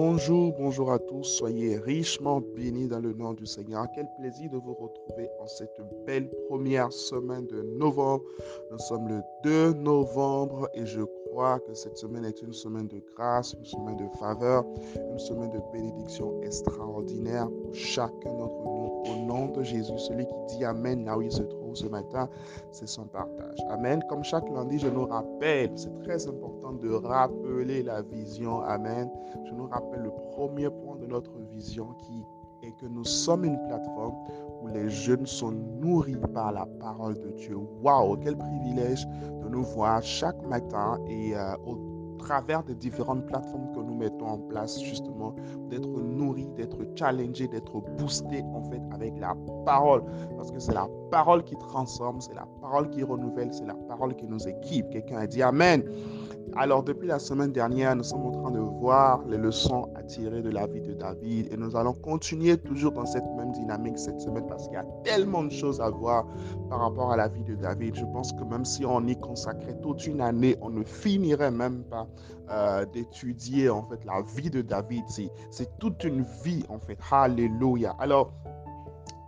Bonjour, bonjour à tous. Soyez richement bénis dans le nom du Seigneur. Quel plaisir de vous retrouver en cette belle première semaine de novembre. Nous sommes le 2 novembre et je que cette semaine est une semaine de grâce, une semaine de faveur, une semaine de bénédiction extraordinaire pour chacun d'entre nous. Au nom de Jésus, celui qui dit Amen là où il se trouve ce matin, c'est son partage. Amen. Comme chaque lundi, je nous rappelle, c'est très important de rappeler la vision. Amen. Je nous rappelle le premier point de notre vision qui est que nous sommes une plateforme où les jeunes sont nourris par la parole de Dieu. Waouh, quel privilège de nous voir chaque matin et euh, au travers des différentes plateformes que nous mettons en place, justement, d'être nourris, d'être challengés, d'être boostés, en fait, avec la parole. Parce que c'est la parole qui transforme, c'est la parole qui renouvelle, c'est la parole qui nous équipe. Quelqu'un a dit Amen. Alors, depuis la semaine dernière, nous sommes en train de voir les leçons à tirer de la vie de David et nous allons continuer toujours dans cette même dynamique cette semaine parce qu'il y a tellement de choses à voir par rapport à la vie de David. Je pense que même si on y consacrait toute une année, on ne finirait même pas euh, d'étudier en fait la vie de David. C'est toute une vie en fait. Alléluia. Alors,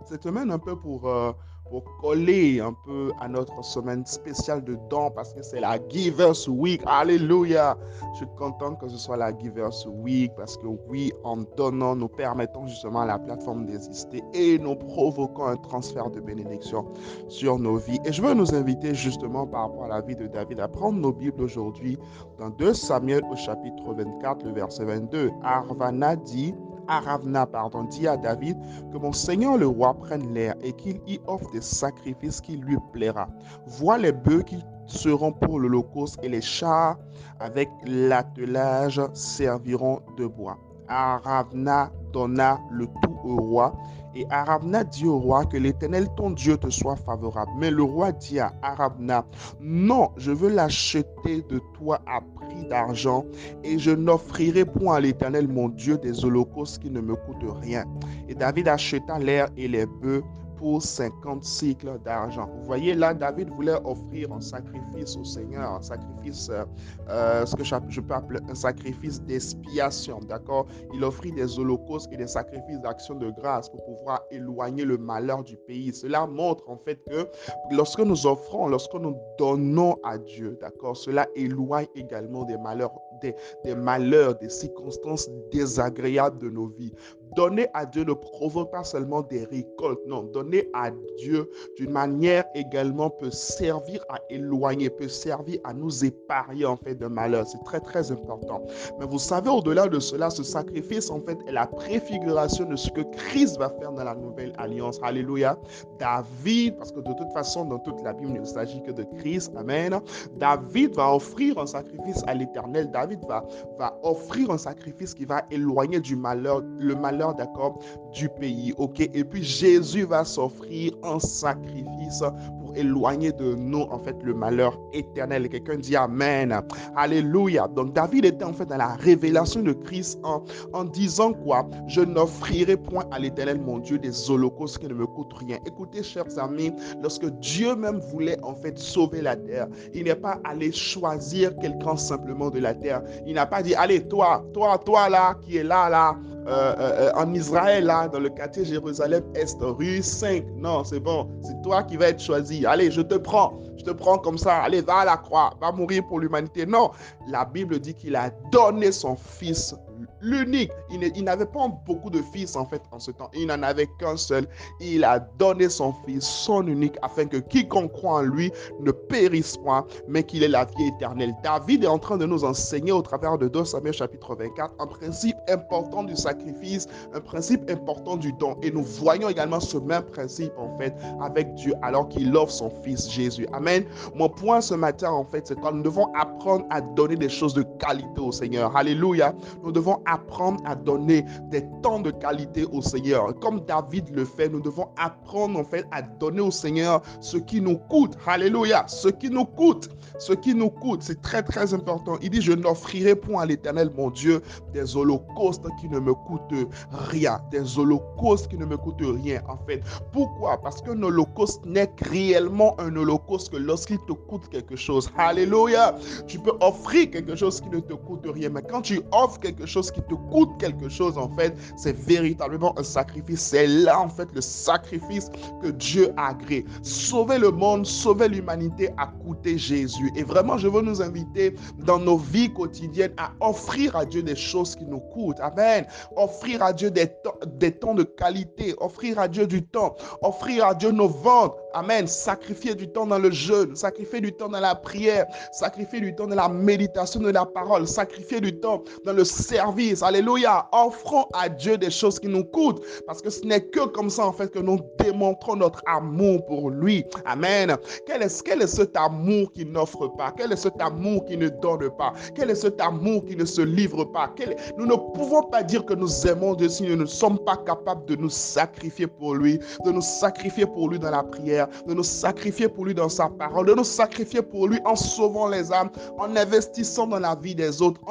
cette semaine un peu pour... Euh, pour coller un peu à notre semaine spéciale de dons parce que c'est la Givers Week. Alléluia. Je suis content que ce soit la Givers Week parce que oui, en donnant, nous permettons justement à la plateforme d'exister et nous provoquons un transfert de bénédiction sur nos vies. Et je veux nous inviter justement par rapport à la vie de David à prendre nos Bibles aujourd'hui dans 2 Samuel au chapitre 24, le verset 22. Arvana dit, Aravna pardon, dit à David que mon Seigneur le roi prenne l'air et qu'il y offre des sacrifices qui lui plaira. Vois les bœufs qui seront pour l'Holocauste et les chars avec l'attelage serviront de bois. Aravna donna le tout au roi et Arabna dit au roi que l'Éternel, ton Dieu, te soit favorable. Mais le roi dit à Arabna, non, je veux l'acheter de toi à prix d'argent et je n'offrirai point à l'Éternel, mon Dieu, des holocaustes qui ne me coûtent rien. Et David acheta l'air et les bœufs pour 50 cycles d'argent. Vous voyez, là, David voulait offrir un sacrifice au Seigneur, un sacrifice, euh, euh, ce que je peux appeler un sacrifice d'expiation, d'accord? Il offrit des holocaustes et des sacrifices d'action de grâce pour pouvoir éloigner le malheur du pays. Cela montre en fait que lorsque nous offrons, lorsque nous donnons à Dieu, d'accord, cela éloigne également des malheurs, des, des malheurs, des circonstances désagréables de nos vies. Donner à Dieu ne provoque pas seulement des récoltes, non. Donner à Dieu d'une manière également peut servir à éloigner, peut servir à nous épargner en fait de malheur. C'est très très important. Mais vous savez, au-delà de cela, ce sacrifice en fait est la préfiguration de ce que Christ va faire dans la nouvelle alliance. Alléluia. David, parce que de toute façon, dans toute la Bible, il ne s'agit que de Christ. Amen. David va offrir un sacrifice à l'éternel. David va, va offrir un sacrifice qui va éloigner du malheur, le malheur d'accord, du pays. OK? Et puis Jésus va s'offrir un sacrifice pour éloigner de nous, en fait, le malheur éternel. Quelqu'un dit Amen. Alléluia. Donc David était en fait dans la révélation de Christ en, en disant quoi? Je n'offrirai point à l'éternel, mon Dieu, des holocaustes qui ne me coûtent rien. Écoutez, chers amis, lorsque Dieu même voulait en fait sauver la terre, il n'est pas allé choisir quelqu'un simplement de la terre. Il n'a pas dit, allez, toi, toi, toi là, qui est là, là, euh, euh, euh, en Israël, là, dans le quartier Jérusalem-Est, rue 5. Non, c'est bon, c'est toi qui vas être choisi. Allez, je te prends, je te prends comme ça. Allez, va à la croix, va mourir pour l'humanité. Non, la Bible dit qu'il a donné son fils l'unique. Il n'avait pas beaucoup de fils en fait en ce temps. Il n'en avait qu'un seul. Il a donné son fils, son unique, afin que quiconque croit en lui ne périsse point, mais qu'il ait la vie éternelle. David est en train de nous enseigner au travers de 2 Samuel chapitre 24 un principe important du sacrifice, un principe important du don. Et nous voyons également ce même principe en fait avec Dieu alors qu'il offre son fils Jésus. Amen. Mon point ce matin en fait, c'est que nous devons apprendre à donner des choses de qualité au Seigneur. Alléluia. Nous devons apprendre à donner des temps de qualité au Seigneur. Comme David le fait, nous devons apprendre en fait à donner au Seigneur ce qui nous coûte. Alléluia. Ce qui nous coûte. Ce qui nous coûte. C'est très très important. Il dit, je n'offrirai point à l'éternel mon Dieu des holocaustes qui ne me coûtent rien. Des holocaustes qui ne me coûtent rien en fait. Pourquoi? Parce qu'un holocauste n'est réellement un holocauste que lorsqu'il te coûte quelque chose. Alléluia. Tu peux offrir quelque chose qui ne te coûte rien. Mais quand tu offres quelque chose qui te coûte quelque chose, en fait, c'est véritablement un sacrifice. C'est là, en fait, le sacrifice que Dieu a agréé. Sauver le monde, sauver l'humanité a coûté Jésus. Et vraiment, je veux nous inviter dans nos vies quotidiennes à offrir à Dieu des choses qui nous coûtent. Amen. Offrir à Dieu des des temps de qualité. Offrir à Dieu du temps. Offrir à Dieu nos ventes. Amen. Sacrifier du temps dans le jeûne. Sacrifier du temps dans la prière. Sacrifier du temps dans la méditation de la parole. Sacrifier du temps dans le service. Alléluia. Offrons à Dieu des choses qui nous coûtent. Parce que ce n'est que comme ça, en fait, que nous démontrons notre amour pour lui. Amen. Quel est, cet amour qui n'offre pas? Quel est cet amour qui ne donne pas? Quel est cet amour qui ne se livre pas? Nous ne pouvons pas dire que nous aimons Dieu si nous ne sommes pas capables de nous sacrifier pour lui, de nous sacrifier pour lui dans la prière, de nous sacrifier pour lui dans sa parole, de nous sacrifier pour lui en sauvant les âmes, en investissant dans la vie des autres,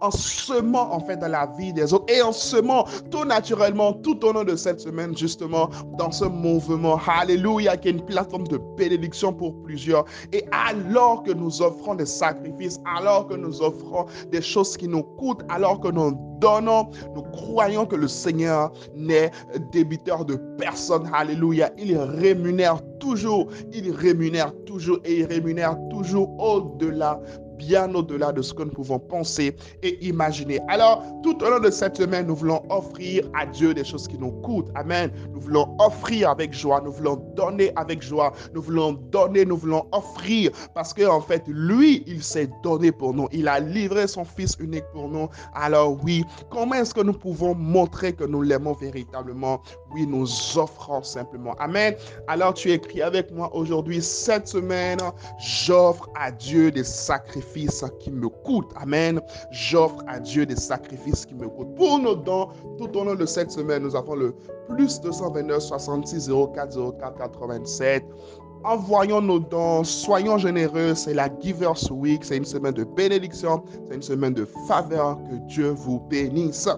en, semant en dans la vie des autres et en semant tout naturellement tout au long de cette semaine justement dans ce mouvement. Alléluia, qui est une plateforme de bénédiction pour plusieurs. Et alors que nous offrons des sacrifices, alors que nous offrons des choses qui nous coûtent, alors que nous donnons, nous croyons que le Seigneur n'est débiteur de personne. Alléluia. Il rémunère toujours, il rémunère toujours et il rémunère toujours au-delà bien au-delà de ce que nous pouvons penser et imaginer. Alors, tout au long de cette semaine, nous voulons offrir à Dieu des choses qui nous coûtent. Amen. Nous voulons offrir avec joie, nous voulons donner avec joie, nous voulons donner, nous voulons offrir parce que en fait, lui, il s'est donné pour nous. Il a livré son fils unique pour nous. Alors oui, comment est-ce que nous pouvons montrer que nous l'aimons véritablement? Oui, nous offrons simplement. Amen. Alors, tu écris avec moi aujourd'hui cette semaine, j'offre à Dieu des sacrifices qui me coûtent. Amen. J'offre à Dieu des sacrifices qui me coûtent. Pour nos dons, tout au long de cette semaine, nous avons le plus 229 66 04 04 87. Envoyons nos dons, soyons généreux. C'est la Givers Week. C'est une semaine de bénédiction. C'est une semaine de faveur. Que Dieu vous bénisse.